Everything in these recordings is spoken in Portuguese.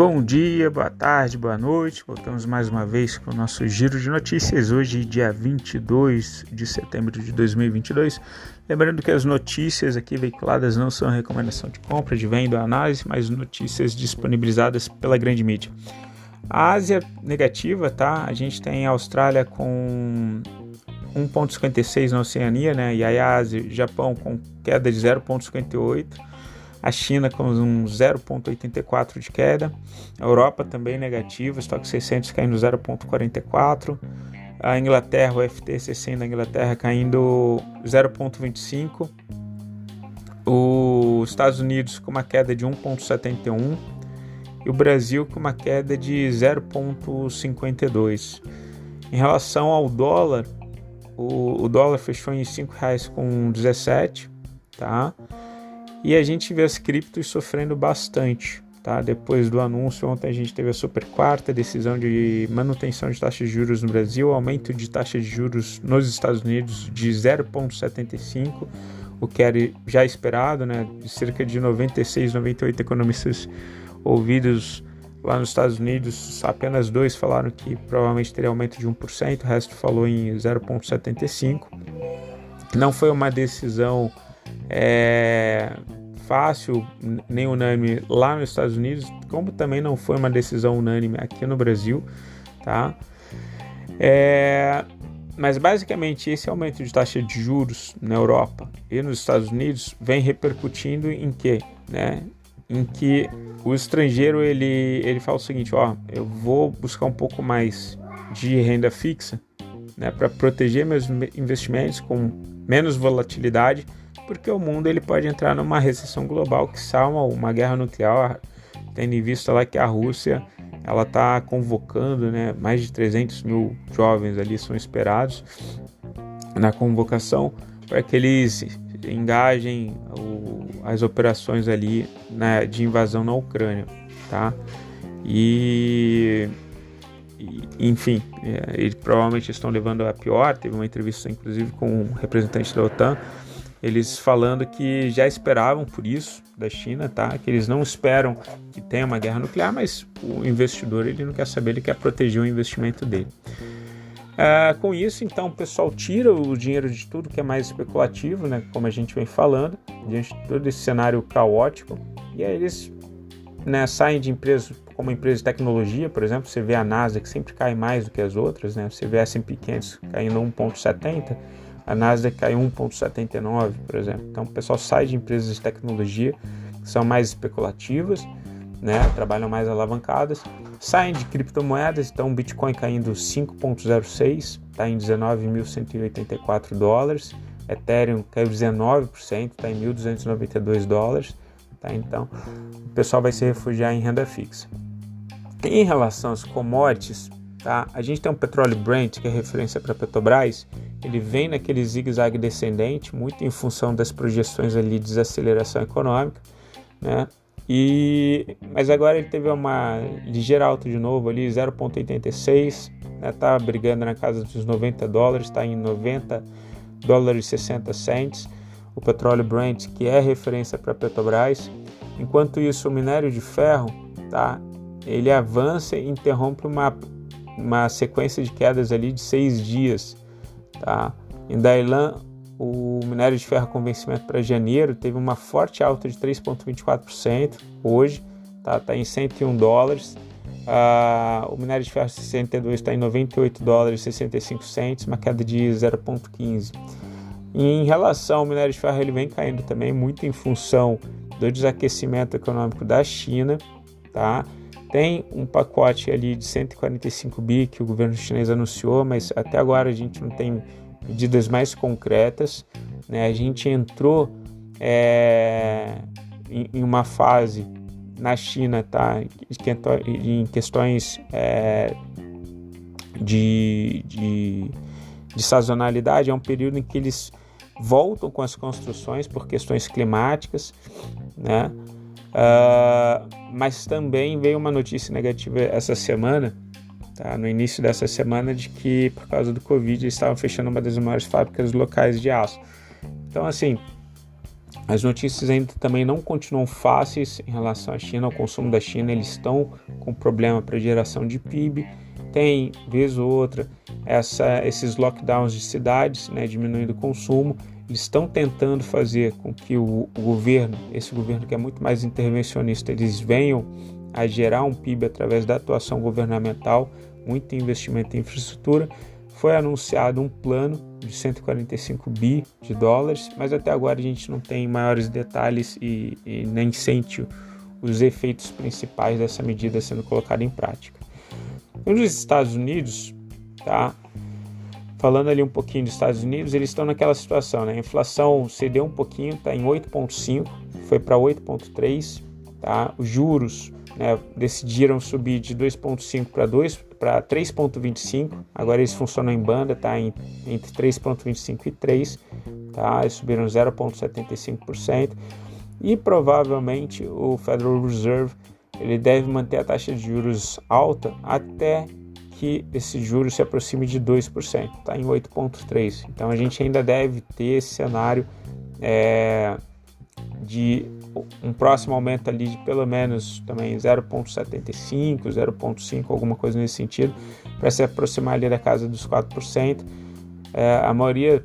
Bom dia, boa tarde, boa noite. Voltamos mais uma vez com o nosso giro de notícias. Hoje, dia 22 de setembro de 2022. Lembrando que as notícias aqui veiculadas não são recomendação de compra, de venda análise, mas notícias disponibilizadas pela grande mídia. A Ásia negativa, tá? A gente tem a Austrália com 1,56 na Oceania, né? E a Ásia, Japão com queda de 0,58 a China com um 0,84 de queda, a Europa também negativa, estoque 600 caindo 0,44, a Inglaterra, o FT60 da Inglaterra caindo 0,25, os Estados Unidos com uma queda de 1,71 e o Brasil com uma queda de 0,52. Em relação ao dólar, o, o dólar fechou em R$ 5,17, tá? E a gente vê as criptos sofrendo bastante. Tá? Depois do anúncio, ontem a gente teve a super quarta decisão de manutenção de taxa de juros no Brasil, aumento de taxa de juros nos Estados Unidos de 0,75, o que era já esperado, né? cerca de 96, 98 economistas ouvidos lá nos Estados Unidos, apenas dois falaram que provavelmente teria aumento de 1%, o resto falou em 0,75. Não foi uma decisão é, fácil nem unânime lá nos Estados Unidos, como também não foi uma decisão unânime aqui no Brasil, tá? É, mas basicamente esse aumento de taxa de juros na Europa e nos Estados Unidos vem repercutindo em que, né? Em que o estrangeiro ele ele fala o seguinte, ó, eu vou buscar um pouco mais de renda fixa, né, para proteger meus investimentos com menos volatilidade porque o mundo ele pode entrar numa recessão global que salva uma guerra nuclear, tendo em vista lá que a Rússia ela está convocando, né, mais de 300 mil jovens ali são esperados na convocação para que eles engajem o, as operações ali de invasão na Ucrânia, tá? E, e enfim, é, eles provavelmente estão levando a pior. Teve uma entrevista inclusive com um representante da OTAN eles falando que já esperavam por isso da China, tá? Que eles não esperam que tenha uma guerra nuclear, mas o investidor ele não quer saber, ele quer proteger o investimento dele. É, com isso, então, o pessoal tira o dinheiro de tudo que é mais especulativo, né? Como a gente vem falando, diante de todo esse cenário caótico, e aí eles né, saem de empresas como empresa de tecnologia, por exemplo, você vê a NASA que sempre cai mais do que as outras, né? Você vê a S&P 500 caindo 1.70, a Nasdaq caiu 1,79, por exemplo. Então o pessoal sai de empresas de tecnologia que são mais especulativas, né, trabalham mais alavancadas, saem de criptomoedas, então o Bitcoin caindo 5,06, está em 19.184 dólares, Ethereum caiu 19%, está em 1.292 dólares, tá? então o pessoal vai se refugiar em renda fixa. Em relação às commodities, tá? a gente tem um petróleo Brent, que é referência para Petrobras, ele vem naquele zigue-zague descendente, muito em função das projeções ali de desaceleração econômica, né? E, mas agora ele teve uma ligeira alta de novo ali, 0,86, né? Tá brigando na casa dos 90 dólares, está em 90 dólares e 60 cents. O petróleo Brent, que é referência para Petrobras. Enquanto isso, o minério de ferro, tá? Ele avança e interrompe uma, uma sequência de quedas ali de seis dias Tá? Em Dailan, o minério de ferro com vencimento para janeiro teve uma forte alta de 3,24% hoje, tá, tá em 101 dólares. Ah, o minério de ferro 62 está em 98 dólares e 65 centos, uma queda de 0,15. Em relação ao minério de ferro, ele vem caindo também muito em função do desaquecimento econômico da China, tá? Tem um pacote ali de 145 bi que o governo chinês anunciou, mas até agora a gente não tem medidas mais concretas. Né? A gente entrou é, em, em, uma fase na China, tá? Em questões é, de, de, de sazonalidade, é um período em que eles voltam com as construções por questões climáticas, né? Uh, mas também veio uma notícia negativa essa semana, tá? no início dessa semana, de que por causa do Covid eles estavam fechando uma das maiores fábricas locais de aço. Então, assim, As notícias ainda também não continuam fáceis em relação à China, ao consumo da China. Eles estão com problema para geração de PIB. Tem, vez ou outra, essa, esses lockdowns de cidades, né, diminuindo o consumo. Eles estão tentando fazer com que o, o governo, esse governo que é muito mais intervencionista, eles venham a gerar um PIB através da atuação governamental, muito investimento em infraestrutura. Foi anunciado um plano de 145 bi de dólares, mas até agora a gente não tem maiores detalhes e, e nem sente os efeitos principais dessa medida sendo colocada em prática. Nos Estados Unidos, tá? Falando ali um pouquinho dos Estados Unidos, eles estão naquela situação, né? A inflação cedeu um pouquinho, está em 8,5, foi para 8,3, tá? Os juros né, decidiram subir de 2,5 para 2 para 3,25. Agora eles funcionam em banda, tá? Em, entre 3,25 e 3, tá? Eles subiram 0,75% e provavelmente o Federal Reserve ele deve manter a taxa de juros alta até que esse juro se aproxime de 2%, está em 8,3%. Então a gente ainda deve ter esse cenário é, de um próximo aumento ali de pelo menos também 0,75, 0,5, alguma coisa nesse sentido, para se aproximar ali da casa dos 4%. É, a maioria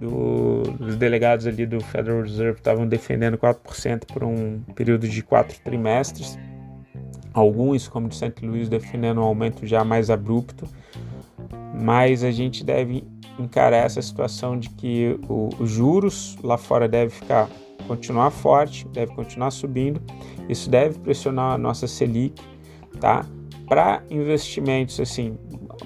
do, dos delegados ali do Federal Reserve estavam defendendo 4% por um período de quatro trimestres. Alguns, como de St. Louis, defendendo um aumento já mais abrupto. Mas a gente deve encarar essa situação de que os juros lá fora devem ficar continuar forte, deve continuar subindo. Isso deve pressionar a nossa Selic, tá? Para investimentos, assim,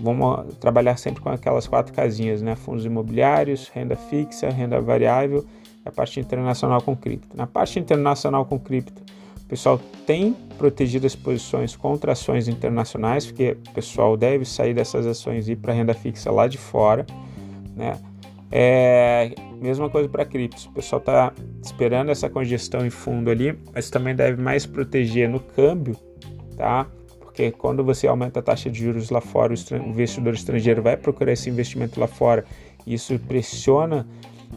vamos trabalhar sempre com aquelas quatro casinhas, né? Fundos imobiliários, renda fixa, renda variável a parte internacional com cripto. Na parte internacional com cripto, o pessoal tem protegido as posições contra ações internacionais, porque o pessoal deve sair dessas ações e ir para renda fixa lá de fora, né? É, mesma coisa para criptos. O pessoal está esperando essa congestão em fundo ali, mas também deve mais proteger no câmbio, tá? Porque quando você aumenta a taxa de juros lá fora, o investidor estrangeiro vai procurar esse investimento lá fora e isso pressiona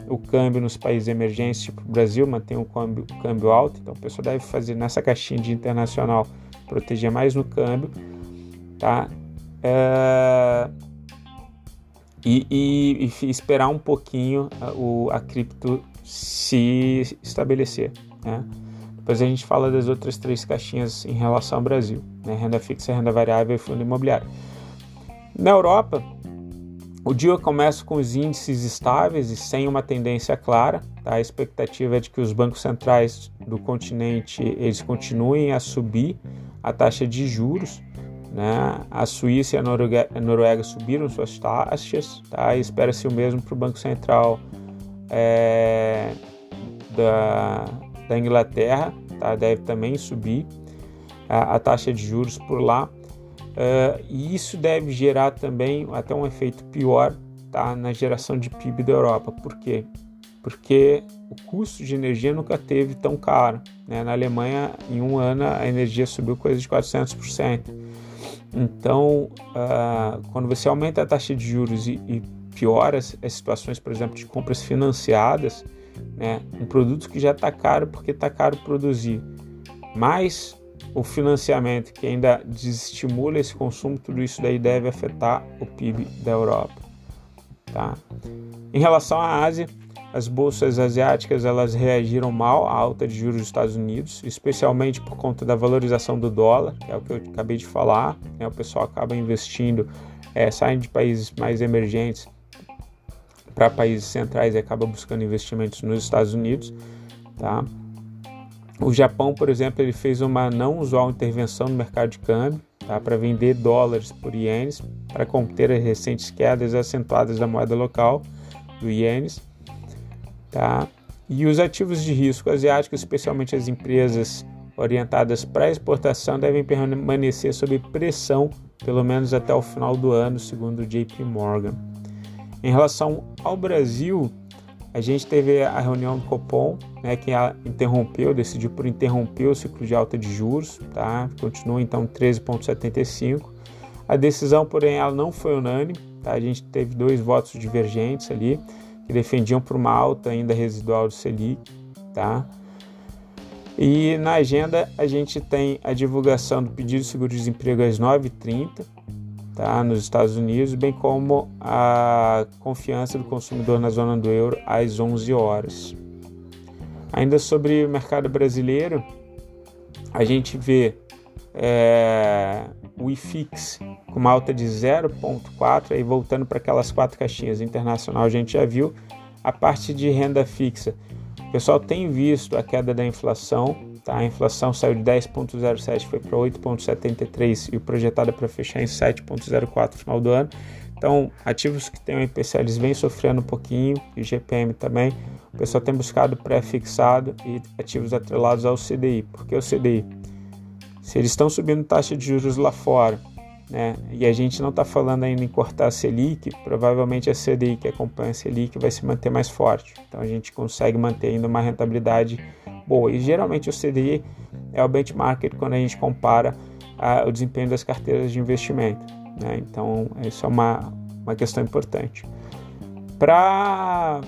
o câmbio nos países emergentes, tipo o Brasil, mantém o câmbio, câmbio alto. Então, o pessoal deve fazer nessa caixinha de internacional, proteger mais no câmbio, tá? É e, e, e esperar um pouquinho a, o, a cripto se estabelecer. Né? Depois a gente fala das outras três caixinhas em relação ao Brasil: né? renda fixa, renda variável e fundo imobiliário. Na Europa, o dia começa com os índices estáveis e sem uma tendência clara. Tá? A expectativa é de que os bancos centrais do continente eles continuem a subir a taxa de juros. Né? A Suíça e a Noruega, a Noruega subiram suas taxas, tá? espera-se o mesmo para o Banco Central é, da, da Inglaterra, tá? deve também subir a, a taxa de juros por lá. Uh, e isso deve gerar também até um efeito pior tá? na geração de PIB da Europa. Por quê? Porque o custo de energia nunca teve tão caro. Né? Na Alemanha, em um ano, a energia subiu coisa de 400%. Então, uh, quando você aumenta a taxa de juros e, e piora as, as, situações, por exemplo, de compras financiadas, né, um produto que já está caro porque está caro produzir, mais o financiamento que ainda desestimula esse consumo, tudo isso daí deve afetar o PIB da Europa. Tá? Em relação à Ásia, as bolsas asiáticas elas reagiram mal à alta de juros dos Estados Unidos, especialmente por conta da valorização do dólar, que é o que eu acabei de falar. Né? O pessoal acaba investindo, é, saindo de países mais emergentes para países centrais e acaba buscando investimentos nos Estados Unidos. Tá? O Japão, por exemplo, ele fez uma não usual intervenção no mercado de câmbio tá? para vender dólares por ienes para conter as recentes quedas acentuadas da moeda local do ienes Tá? E os ativos de risco asiáticos, especialmente as empresas orientadas para exportação, devem permanecer sob pressão pelo menos até o final do ano, segundo o JP Morgan. Em relação ao Brasil, a gente teve a reunião do Copom, né, que interrompeu, decidiu por interromper o ciclo de alta de juros, tá? Continua então 13,75. A decisão, porém, ela não foi unânime, tá? A gente teve dois votos divergentes ali que defendiam por uma alta ainda residual do Selic, tá? E na agenda a gente tem a divulgação do pedido de seguro-desemprego às 9h30, tá, nos Estados Unidos, bem como a confiança do consumidor na zona do euro às 11 horas. Ainda sobre o mercado brasileiro, a gente vê é, o IFIX com uma alta de 0,4, aí voltando para aquelas quatro caixinhas internacional, a gente já viu a parte de renda fixa. O pessoal tem visto a queda da inflação, tá? A inflação saiu de 10,07 foi para 8,73 e o projetado é para fechar em 7,04 no final do ano. Então, ativos que têm o IPCA eles vêm sofrendo um pouquinho, e GPM também. O pessoal tem buscado pré-fixado e ativos atrelados ao CDI. Porque o CDI, se eles estão subindo taxa de juros lá fora, né, e a gente não está falando ainda em cortar a Selic, provavelmente a CDI que acompanha a Selic vai se manter mais forte. Então a gente consegue manter ainda uma rentabilidade boa. E geralmente o CDI é o benchmark quando a gente compara a, o desempenho das carteiras de investimento. Né? Então, isso é uma, uma questão importante. Para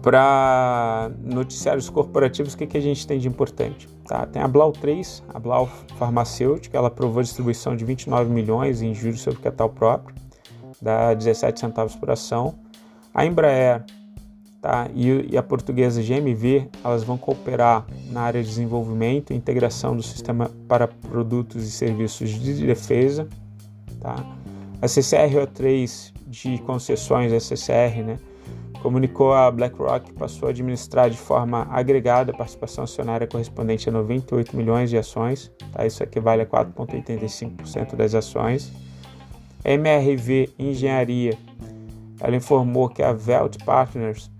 para noticiários corporativos, o que, que a gente tem de importante? Tá? Tem a Blau 3, a Blau Farmacêutica, ela aprovou distribuição de 29 milhões em juros sobre capital próprio, dá 17 centavos por ação. A Embraer tá? e, e a portuguesa GMV, elas vão cooperar na área de desenvolvimento e integração do sistema para produtos e serviços de defesa, Tá? A CCRO3 de concessões, a CCR, né, comunicou a BlackRock que passou a administrar de forma agregada a participação acionária correspondente a 98 milhões de ações, tá? isso equivale a 4,85% das ações. A MRV Engenharia ela informou que a Velt Partners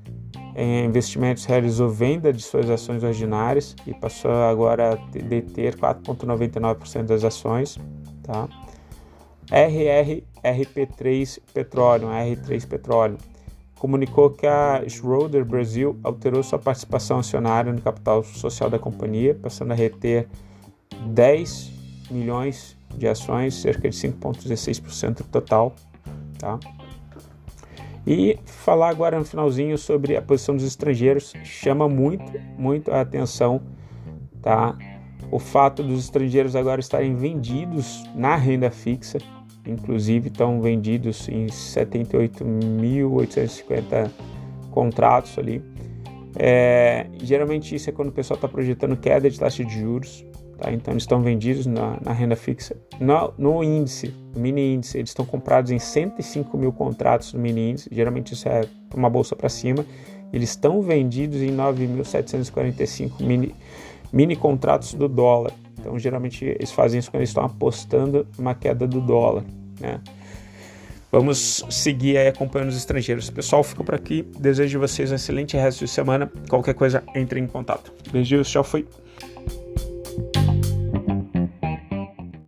em investimentos realizou venda de suas ações ordinárias e passou agora a deter 4,99% das ações. Tá? RRRP3 Petroleum, R3 Petróleo, comunicou que a Schroeder Brasil alterou sua participação acionária no capital social da companhia, passando a reter 10 milhões de ações, cerca de 5,16% do total. Tá? E falar agora no finalzinho sobre a posição dos estrangeiros chama muito, muito a atenção, tá? O fato dos estrangeiros agora estarem vendidos na renda fixa, inclusive estão vendidos em 78.850 contratos ali. É, geralmente isso é quando o pessoal está projetando queda de taxa de juros, tá? então eles estão vendidos na, na renda fixa. No, no, índice, no mini índice, eles estão comprados em 105 mil contratos no mini índice, geralmente isso é uma bolsa para cima. Eles estão vendidos em 9.745 mini, mini contratos do dólar. Então, geralmente, eles fazem isso quando eles estão apostando numa queda do dólar. Né? Vamos seguir aí acompanhando os estrangeiros. Pessoal, fico por aqui. Desejo vocês um excelente resto de semana. Qualquer coisa, entre em contato. Beijos, tchau, fui.